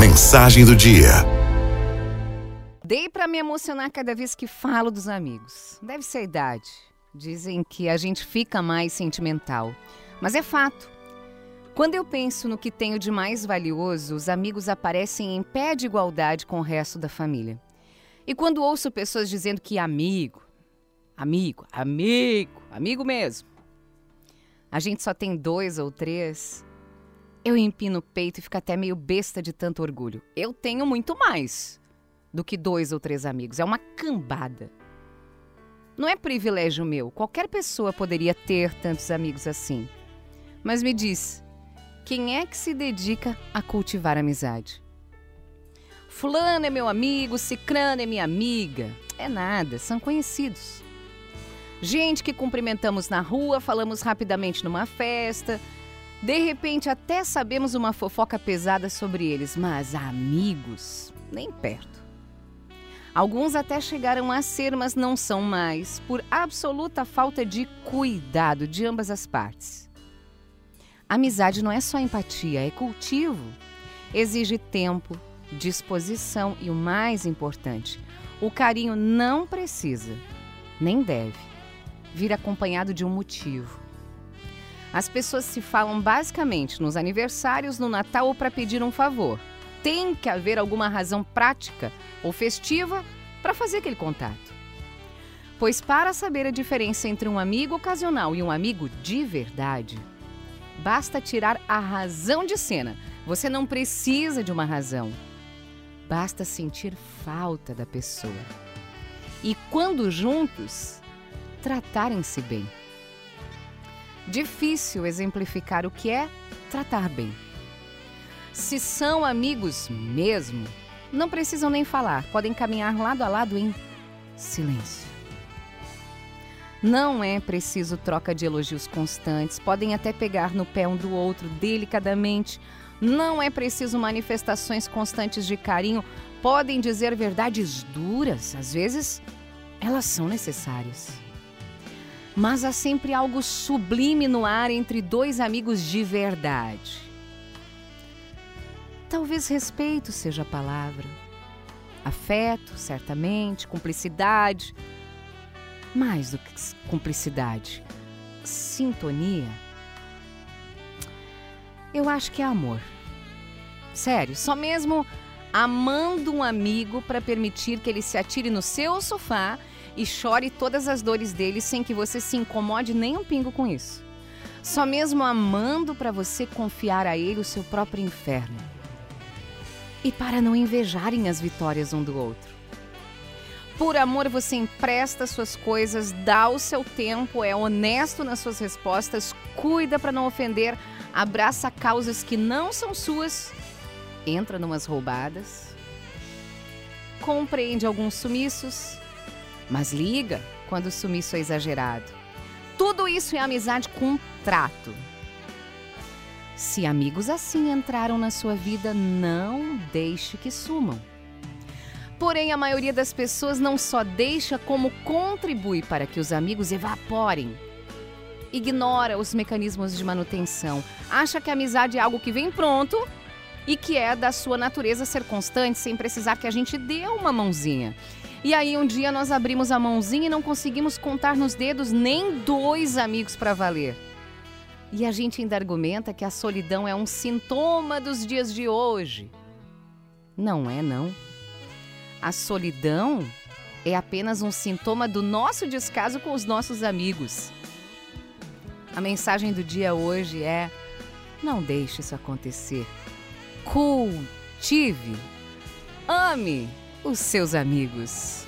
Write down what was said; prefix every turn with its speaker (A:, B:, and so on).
A: Mensagem do dia.
B: Dei para me emocionar cada vez que falo dos amigos. Deve ser a idade. Dizem que a gente fica mais sentimental. Mas é fato. Quando eu penso no que tenho de mais valioso, os amigos aparecem em pé de igualdade com o resto da família. E quando ouço pessoas dizendo que amigo, amigo, amigo, amigo mesmo, a gente só tem dois ou três, eu empino o peito e fico até meio besta de tanto orgulho. Eu tenho muito mais do que dois ou três amigos. É uma cambada. Não é privilégio meu. Qualquer pessoa poderia ter tantos amigos assim. Mas me diz, quem é que se dedica a cultivar amizade? Fulano é meu amigo, Cicrano é minha amiga. É nada, são conhecidos. Gente que cumprimentamos na rua, falamos rapidamente numa festa, de repente, até sabemos uma fofoca pesada sobre eles, mas amigos, nem perto. Alguns até chegaram a ser, mas não são mais, por absoluta falta de cuidado de ambas as partes. Amizade não é só empatia, é cultivo. Exige tempo, disposição e o mais importante, o carinho não precisa, nem deve, vir acompanhado de um motivo. As pessoas se falam basicamente nos aniversários, no Natal ou para pedir um favor. Tem que haver alguma razão prática ou festiva para fazer aquele contato. Pois para saber a diferença entre um amigo ocasional e um amigo de verdade, basta tirar a razão de cena. Você não precisa de uma razão. Basta sentir falta da pessoa. E quando juntos, tratarem-se bem. Difícil exemplificar o que é tratar bem. Se são amigos mesmo, não precisam nem falar, podem caminhar lado a lado em silêncio. Não é preciso troca de elogios constantes, podem até pegar no pé um do outro delicadamente. Não é preciso manifestações constantes de carinho, podem dizer verdades duras, às vezes elas são necessárias mas há sempre algo sublime no ar entre dois amigos de verdade. Talvez respeito seja a palavra. Afeto, certamente, cumplicidade. Mais do que cumplicidade, sintonia. Eu acho que é amor. Sério, só mesmo amando um amigo para permitir que ele se atire no seu sofá e chore todas as dores dele sem que você se incomode nem um pingo com isso. Só mesmo amando para você confiar a ele o seu próprio inferno. E para não invejarem as vitórias um do outro. Por amor, você empresta suas coisas, dá o seu tempo, é honesto nas suas respostas, cuida para não ofender, abraça causas que não são suas, entra numas roubadas, compreende alguns sumiços, mas liga quando o sumiço é exagerado. Tudo isso é amizade com trato. Se amigos assim entraram na sua vida, não deixe que sumam. Porém, a maioria das pessoas não só deixa, como contribui para que os amigos evaporem. Ignora os mecanismos de manutenção, acha que a amizade é algo que vem pronto e que é da sua natureza ser constante sem precisar que a gente dê uma mãozinha. E aí um dia nós abrimos a mãozinha e não conseguimos contar nos dedos nem dois amigos para valer. E a gente ainda argumenta que a solidão é um sintoma dos dias de hoje. Não é, não. A solidão é apenas um sintoma do nosso descaso com os nossos amigos. A mensagem do dia hoje é: não deixe isso acontecer. Cultive, ame os seus amigos.